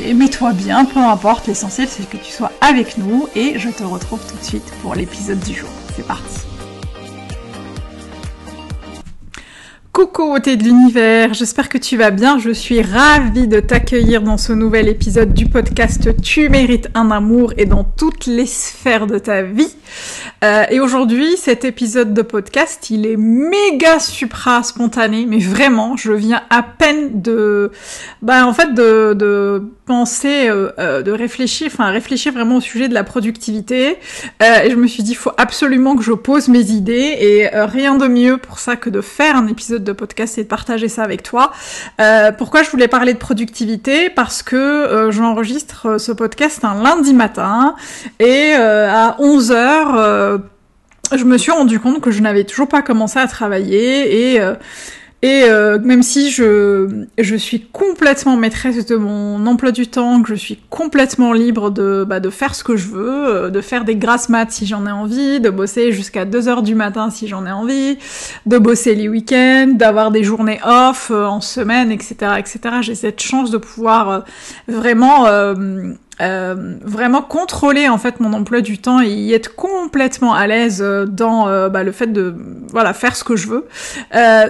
mets-toi bien, peu importe, l'essentiel c'est que tu sois avec nous et je te retrouve tout de suite pour l'épisode du jour. C'est parti Coucou beauté de l'univers, j'espère que tu vas bien, je suis ravie de t'accueillir dans ce nouvel épisode du podcast Tu mérites un amour et dans toutes les sphères de ta vie. Euh, et aujourd'hui, cet épisode de podcast, il est méga supra spontané, mais vraiment, je viens à peine de, bah en fait de, de penser, euh, euh, de réfléchir, enfin réfléchir vraiment au sujet de la productivité. et je me suis dit, il faut absolument que je pose mes idées et rien de mieux pour ça que de faire un épisode de podcast et de partager ça avec toi. pourquoi je voulais parler de productivité? Parce que j'enregistre ce podcast un lundi matin et à 11h euh, je me suis rendu compte que je n'avais toujours pas commencé à travailler et euh, et euh, même si je, je suis complètement maîtresse de mon emploi du temps, que je suis complètement libre de, bah, de faire ce que je veux, de faire des grasses maths si j'en ai envie, de bosser jusqu'à 2h du matin si j'en ai envie, de bosser les week-ends, d'avoir des journées off en semaine, etc. etc. J'ai cette chance de pouvoir vraiment euh, vraiment contrôler en fait mon emploi du temps et y être complètement à l'aise euh, dans euh, bah, le fait de voilà faire ce que je veux.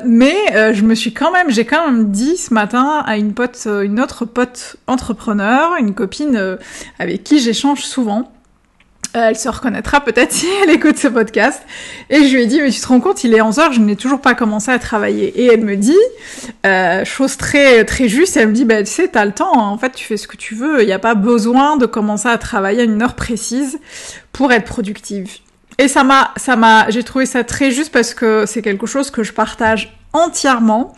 mais je me suis quand même, j'ai quand même dit ce matin à une pote, une autre pote entrepreneur, une copine avec qui j'échange souvent. Euh, elle se reconnaîtra peut-être si elle écoute ce podcast. Et je lui ai dit, mais tu te rends compte, il est 11h, je n'ai toujours pas commencé à travailler. Et elle me dit, euh, chose très très juste, elle me dit, bah tu sais, t'as le temps, hein. en fait, tu fais ce que tu veux, il n'y a pas besoin de commencer à travailler à une heure précise pour être productive. Et ça m'a, ça m'a, j'ai trouvé ça très juste parce que c'est quelque chose que je partage entièrement,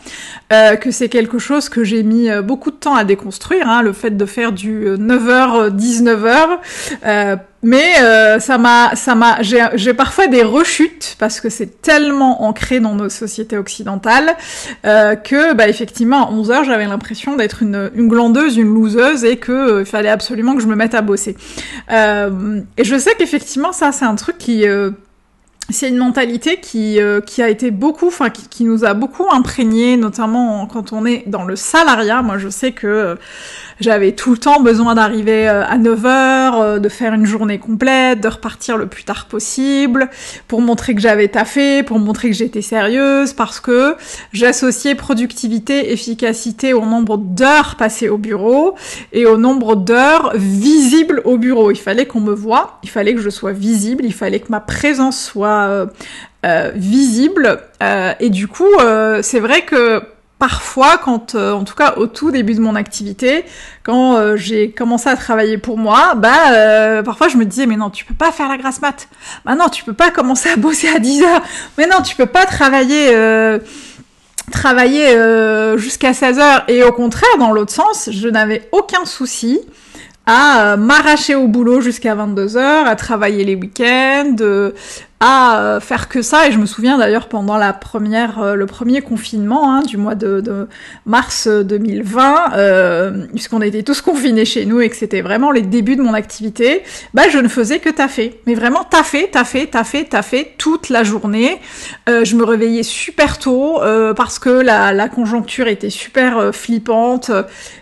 euh, que c'est quelque chose que j'ai mis euh, beaucoup de temps à déconstruire, hein, le fait de faire du 9h, 19h, euh, mais euh, ça m'a, ça m'a, j'ai parfois des rechutes parce que c'est tellement ancré dans nos sociétés occidentales que, bah effectivement, à 11h, j'avais l'impression d'être une, une glandeuse, une loseuse et que il fallait absolument que je me mette à bosser. et je sais qu'effectivement, ça, c'est un truc qui c'est une mentalité qui, euh, qui a été beaucoup, enfin qui, qui, nous a beaucoup imprégné, notamment quand on est dans le salariat. Moi, je sais que euh, j'avais tout le temps besoin d'arriver euh, à 9h, de faire une journée complète, de repartir le plus tard possible, pour montrer que j'avais taffé, pour montrer que j'étais sérieuse, parce que j'associais productivité, efficacité au nombre d'heures passées au bureau et au nombre d'heures visibles au bureau. Il fallait qu'on me voie, il fallait que je sois visible, il fallait que ma présence soit euh, euh, visible. Euh, et du coup, c'est vrai que parfois, quand, en tout cas au tout début de mon activité, quand j'ai commencé à travailler pour moi, bah parfois je me disais mais non tu peux pas faire la grasse mat, bah non tu peux pas commencer à bosser à 10 heures, mais non tu peux pas travailler travailler jusqu'à 16 heures. Et au contraire dans l'autre sens je n'avais aucun souci à m'arracher au boulot jusqu'à 22 heures, à travailler les week-ends, à euh, faire que ça. Et je me souviens d'ailleurs pendant la première, euh, le premier confinement hein, du mois de, de mars 2020, euh, puisqu'on était tous confinés chez nous et que c'était vraiment les débuts de mon activité, bah je ne faisais que taffer. Mais vraiment taffer, taffer, taffer, taffer toute la journée. Euh, je me réveillais super tôt parce que la, la, conjoncture était super flippante.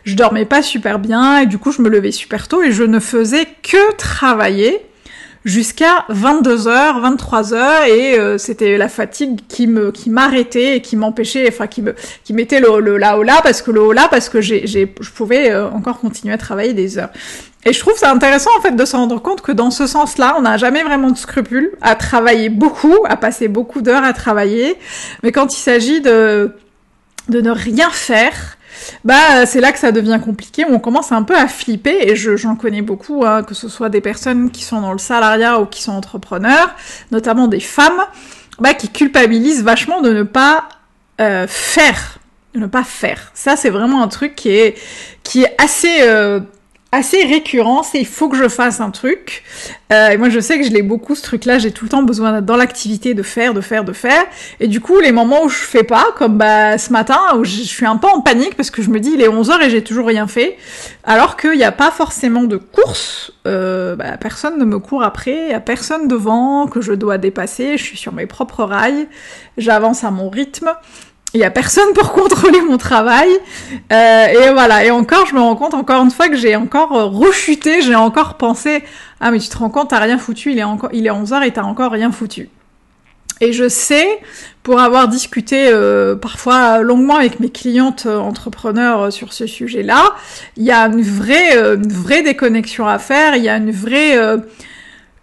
Je dormais pas super bien et du coup je me levais super tôt et je ne faisais que travailler jusqu'à 22h, 23h et euh, c'était la fatigue qui me qui m'arrêtait et qui m'empêchait enfin qui me qui mettait le, le là haut là parce que le là parce que j'ai j'ai je pouvais euh, encore continuer à travailler des heures. Et je trouve ça intéressant en fait de se rendre compte que dans ce sens-là, on n'a jamais vraiment de scrupules à travailler beaucoup, à passer beaucoup d'heures à travailler, mais quand il s'agit de de ne rien faire, bah c'est là que ça devient compliqué, on commence un peu à flipper, et j'en connais beaucoup, hein, que ce soit des personnes qui sont dans le salariat ou qui sont entrepreneurs, notamment des femmes, bah, qui culpabilisent vachement de ne pas euh, faire, de ne pas faire. Ça c'est vraiment un truc qui est, qui est assez... Euh, assez récurrent, c'est il faut que je fasse un truc. Euh, et moi, je sais que je l'ai beaucoup ce truc-là. J'ai tout le temps besoin dans l'activité de faire, de faire, de faire. Et du coup, les moments où je fais pas, comme bah ce matin, où je suis un peu en panique parce que je me dis il est 11 h et j'ai toujours rien fait, alors qu'il n'y a pas forcément de course. Euh, bah, personne ne me court après, y a personne devant que je dois dépasser. Je suis sur mes propres rails. J'avance à mon rythme il y a personne pour contrôler mon travail. Euh, et voilà. Et encore je me rends compte encore une fois que j'ai encore euh, rechuté. J'ai encore pensé ah mais tu te rends compte t'as rien foutu. Il est encore il est 11h et t'as encore rien foutu. Et je sais pour avoir discuté euh, parfois longuement avec mes clientes euh, entrepreneurs sur ce sujet là il y a une vraie une vraie déconnexion à faire. Il y a une vraie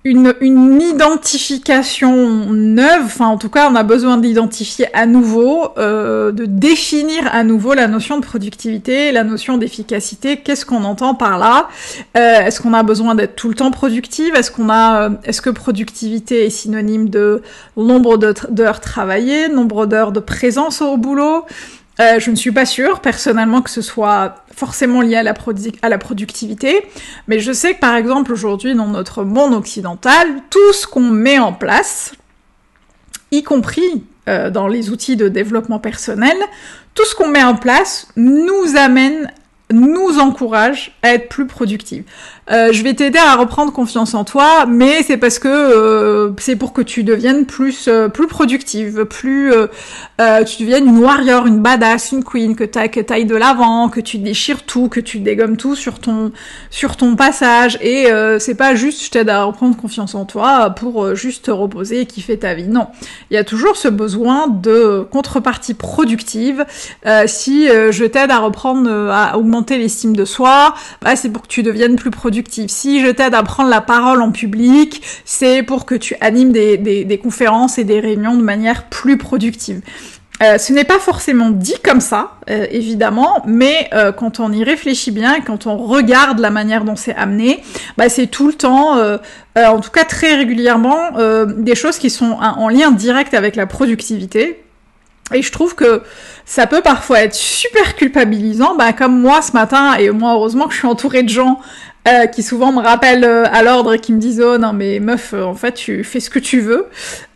une, identification neuve, enfin en tout cas on a besoin d'identifier à nouveau, euh, de définir à nouveau la notion de productivité, la notion d'efficacité, qu'est-ce qu'on entend par là? Euh, Est-ce qu'on a besoin d'être tout le temps productive? Est-ce qu'on a, euh, est-ce que productivité est synonyme de nombre d'heures travaillées, nombre d'heures de présence au boulot? Euh, je ne suis pas sûre, personnellement, que ce soit forcément lié à la, productivité, mais je sais que par exemple aujourd'hui dans notre monde occidental, tout ce qu'on met en place, y compris euh, dans les outils de développement personnel, tout ce qu'on met en place nous amène nous encourage à être plus productive. Euh, je vais t'aider à reprendre confiance en toi, mais c'est parce que euh, c'est pour que tu deviennes plus euh, plus productive, plus tu deviennes une warrior, une badass, une queen, que tu que ailles de l'avant, que tu déchires tout, que tu dégommes tout sur ton sur ton passage. Et c'est pas juste je t'aide à reprendre confiance en toi pour juste te reposer et kiffer ta vie. Non, il y a toujours ce besoin de contrepartie productive. si je t'aide à reprendre, à augmenter l'estime de soi, bah, c'est pour que tu deviennes plus productive si je t'aide à prendre la parole en public, c'est pour que tu animes des, conférences et des réunions de manière plus productive. Euh, ce n'est pas forcément dit comme ça, euh, évidemment, mais euh, quand on y réfléchit bien, quand on regarde la manière dont c'est amené, bah, c'est tout le temps, en tout cas très régulièrement, des choses qui sont en lien direct avec la productivité. Et je trouve que ça peut parfois être super culpabilisant, bah, comme moi ce matin, et moi heureusement que je suis entourée de gens euh, qui souvent me rappellent euh, à l'ordre et qui me disent oh non mais meuf euh, en fait tu fais ce que tu veux.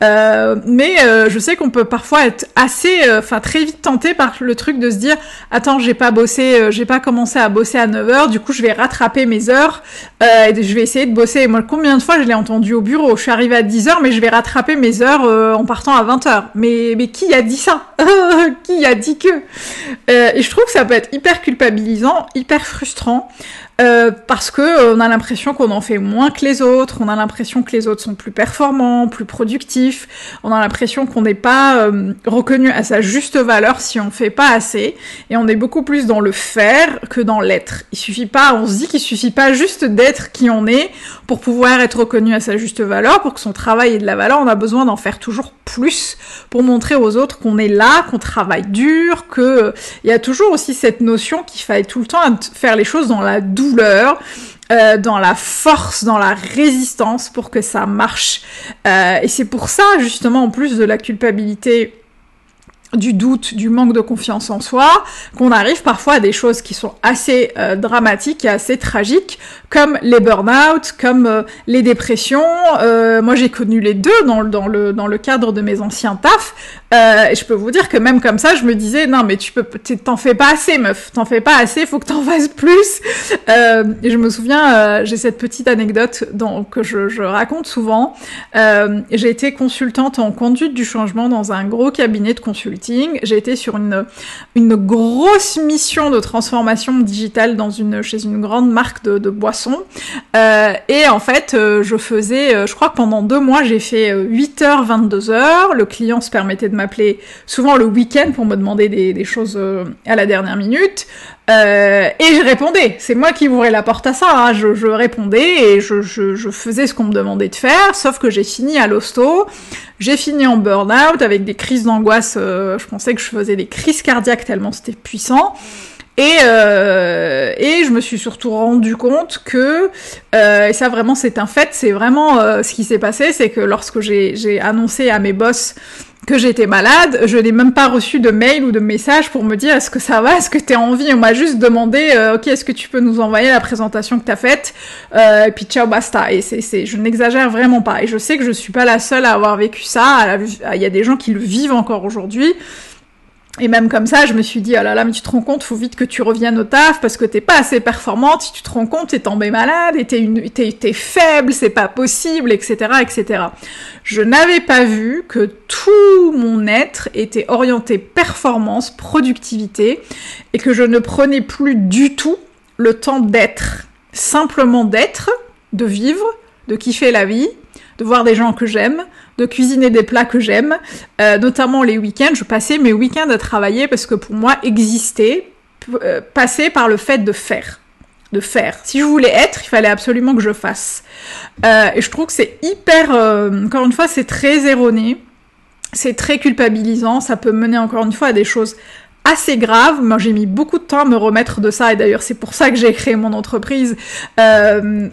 Mais je sais qu'on peut parfois être assez enfin très vite tenté par le truc de se dire attends j'ai pas bossé j'ai pas commencé à bosser à 9h du coup je vais rattraper mes heures et je vais essayer de bosser. Moi combien de fois je l'ai entendu au bureau? Je suis arrivée à 10h mais je vais rattraper mes heures en partant à 20h mais mais qui a dit ça? Qui a dit que? Et je trouve que ça peut être hyper culpabilisant hyper frustrant euh, parce que euh, on a l'impression qu'on en fait moins que les autres, on a l'impression que les autres sont plus performants, plus productifs, on a l'impression qu'on n'est pas euh, reconnu à sa juste valeur si on fait pas assez, et on est beaucoup plus dans le faire que dans l'être. Il suffit pas, on se dit qu'il suffit pas juste d'être qui on est pour pouvoir être reconnu à sa juste valeur, pour que son travail ait de la valeur, on a besoin d'en faire toujours plus pour montrer aux autres qu'on est là, qu'on travaille dur, que il y a toujours aussi cette notion qu'il faille tout le temps faire les choses dans la douceur douleur, euh, dans la force, dans la résistance pour que ça marche. Euh, et c'est pour ça, justement, en plus de la culpabilité du doute, du manque de confiance en soi, qu'on arrive parfois à des choses qui sont assez euh, dramatiques et assez tragiques, comme les burn-out, comme euh, les dépressions. Euh, moi, j'ai connu les deux dans, dans, le, dans le cadre de mes anciens tafs. et je peux vous dire que même comme ça, je me disais, non, mais tu peux, t'en fais pas assez, meuf. T'en fais pas assez, faut que t'en fasses plus. et je me souviens, j'ai cette petite anecdote que je, je raconte souvent. j'ai été consultante en conduite du changement dans un gros cabinet de consulting j'ai été sur une, une grosse mission de transformation digitale dans une, chez une grande marque de, de boissons. Euh, et en fait, euh, je faisais, euh, je crois que pendant deux mois, j'ai fait 8h, 22h. Le client se permettait de m'appeler souvent le week-end pour me demander des, choses à la dernière minute. Et je répondais. C'est moi qui ouvrais la porte à ça. Hein. Je, répondais et je, je faisais ce qu'on me demandait de faire. Sauf que j'ai fini à l'hosto. J'ai fini en burn-out avec des crises d'angoisse. Euh, je pensais que je faisais des crises cardiaques tellement c'était puissant. Et, euh, et je me suis surtout rendu compte que, euh, et ça vraiment c'est un fait, c'est vraiment ce qui s'est passé, c'est que lorsque j'ai annoncé à mes boss que j'étais malade, je n'ai même pas reçu de mail ou de message pour me dire est-ce que ça va, est-ce que t'es en vie? On m'a juste demandé euh, ok est-ce que tu peux nous envoyer la présentation que t'as faite, euh, et puis ciao basta. Et c'est, je n'exagère vraiment pas. Et je sais que je suis pas la seule à avoir vécu ça. Il y a des gens qui le vivent encore aujourd'hui. Et même comme ça, je me suis dit, oh là là, mais tu te rends compte, faut vite que tu reviennes au taf parce que t'es pas assez performante. Si tu te rends compte, t'es tombée malade et t'es, une, t'es, t'es faible, c'est pas possible, etc., etc. Je n'avais pas vu que tout mon être était orienté performance, productivité et que je ne prenais plus du tout le temps d'être. Simplement d'être, de vivre, de kiffer la vie, de voir des gens que j'aime, de cuisiner des plats que j'aime, euh, notamment les week-ends. Je passais mes week-ends à travailler parce que pour moi, exister euh, passait par le fait de faire. De faire. Si je voulais être, il fallait absolument que je fasse. Euh, et je trouve que c'est hyper... encore une fois, c'est très erroné. C'est très culpabilisant. Ça peut mener encore une fois à des choses assez grave. Moi, j'ai mis beaucoup de temps à me remettre de ça, et d'ailleurs, c'est pour ça que j'ai créé mon entreprise. Euh,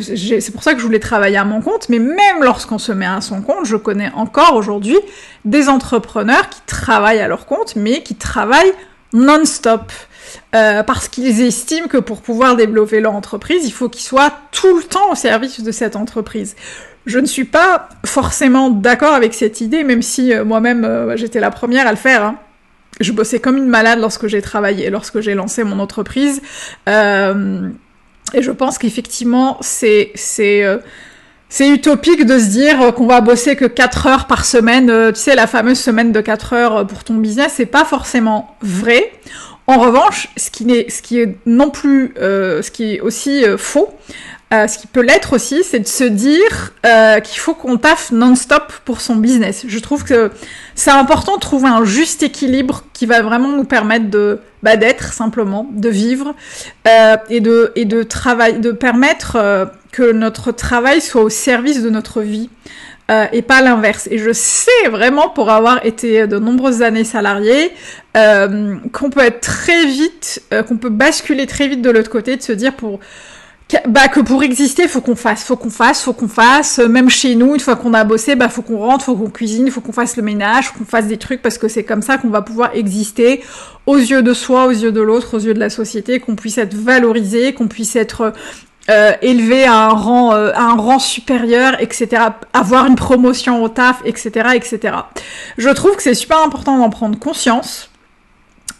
c'est pour ça que je voulais travailler à mon compte. Mais même lorsqu'on se met à son compte, je connais encore aujourd'hui des entrepreneurs qui travaillent à leur compte, mais qui travaillent non-stop. Euh, parce qu'ils estiment que pour pouvoir développer leur entreprise, il faut qu'ils soient tout le temps au service de cette entreprise. Je ne suis pas forcément d'accord avec cette idée, même si euh, moi-même j'étais la première à le faire. Hein je bossais comme une malade lorsque j'ai travaillé, lorsque j'ai lancé mon entreprise. Euh, et je pense qu'effectivement, c'est c'est euh, c'est utopique de se dire qu'on va bosser que 4 heures par semaine. Euh, tu sais, la fameuse semaine de 4 heures pour ton business, c'est pas forcément vrai. En revanche, ce qui est, ce qui est non plus, ce qui est aussi faux, euh, ce qui peut l'être aussi, c'est de se dire euh, qu'il faut qu'on taffe non-stop pour son business. Je trouve que c'est important de trouver un juste équilibre qui va vraiment nous permettre de bah, d'être simplement, de vivre euh, et de et de travailler, de permettre euh, que notre travail soit au service de notre vie. Euh, et pas l'inverse. Et je sais vraiment, pour avoir été de nombreuses années salarié, qu'on peut être très vite, qu'on peut basculer très vite de l'autre côté, de se dire pour bah que pour exister, faut qu'on fasse, faut qu'on fasse, faut qu'on fasse. Même chez nous, une fois qu'on a bossé, bah faut qu'on rentre, faut qu'on cuisine, faut qu'on fasse le ménage, faut qu'on fasse des trucs parce que c'est comme ça qu'on va pouvoir exister aux yeux de soi, aux yeux de l'autre, aux yeux de la société, qu'on puisse être valorisé, qu'on puisse être euh, élevé à un rang, euh, à un rang supérieur, etc. Avoir une promotion au taf, etc., etc. Je trouve que c'est super important d'en prendre conscience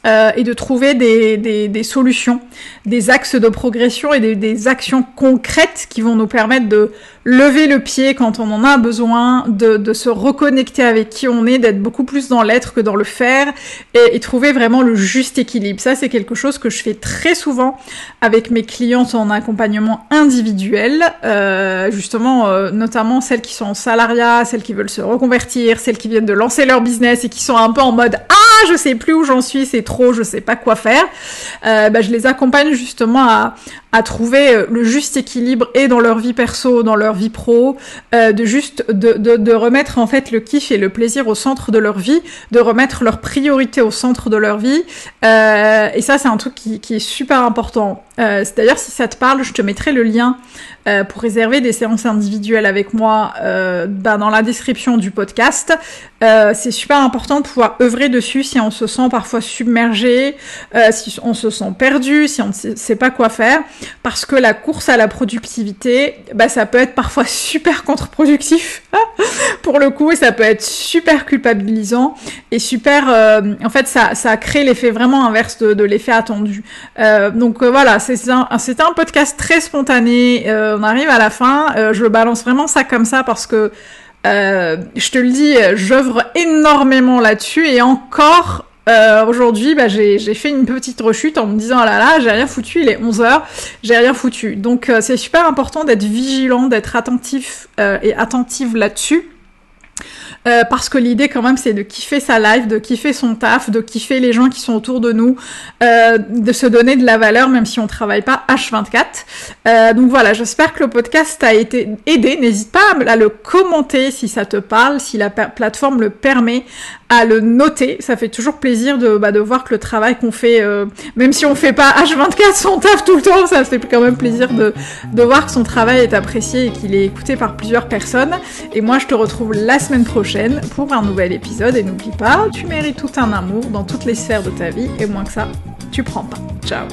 euh, et de trouver des, des, solutions, des axes de progression et des, actions concrètes qui vont nous permettre de lever le pied quand on en a besoin, de, de se reconnecter avec qui on est, d'être beaucoup plus dans l'être que dans le faire et, et, trouver vraiment le juste équilibre. Ça, c'est quelque chose que je fais très souvent avec mes clientes en accompagnement individuel, euh, justement, euh, notamment celles qui sont en salariat, celles qui veulent se reconvertir, celles qui viennent de lancer leur business et qui sont un peu en mode ah je sais plus où j'en suis, c'est trop, je sais pas quoi faire. Euh, bah, je les accompagne justement à, trouver euh, le juste équilibre et dans leur vie perso, dans leur vie pro, euh, de juste de, de, remettre en fait le kiff et le plaisir au centre de leur vie, de remettre leurs priorités au centre de leur vie. Et ça, c'est un truc qui, est super important. Euh, D'ailleurs, si ça te parle, je te mettrai le lien euh, pour réserver des séances individuelles avec moi euh, bah, dans la description du podcast. Euh, c'est super important de pouvoir œuvrer dessus si on se sent parfois submergé, si on se sent perdu, si on ne sait pas quoi faire, parce que la course à la productivité, bah, ça peut être parfois super contre-productif pour le coup, et ça peut être super culpabilisant et super, en fait, ça, ça crée l'effet vraiment inverse de, l'effet attendu. donc voilà, c'est un, un podcast très spontané. On arrive à la fin. Euh, je balance vraiment ça comme ça parce que euh, je te le dis, j'œuvre énormément là-dessus et encore aujourd'hui, bah, j'ai fait une petite rechute en me disant ah là là, j'ai rien foutu, il est 11h, j'ai rien foutu. Donc c'est super important d'être vigilant, d'être attentif et attentive là-dessus. Euh, parce que l'idée quand même c'est de kiffer sa life, de kiffer son taf, de kiffer les gens qui sont autour de nous, euh, de se donner de la valeur même si on travaille pas H24. Euh, donc voilà, j'espère que le podcast t'a été aidé. N'hésite pas à le commenter si ça te parle, si la plateforme le permet, à le noter. Ça fait toujours plaisir de, bah, de voir que le travail qu'on fait, euh, même si on fait pas H24 son taf tout le temps, ça fait quand même plaisir de, de voir que son travail est apprécié et qu'il est écouté par plusieurs personnes. Et moi, je te retrouve la semaine pour un nouvel épisode. Et n'oublie pas, tu mérites tout un amour dans toutes les sphères de ta vie. Et moins que ça, tu prends pas. Ciao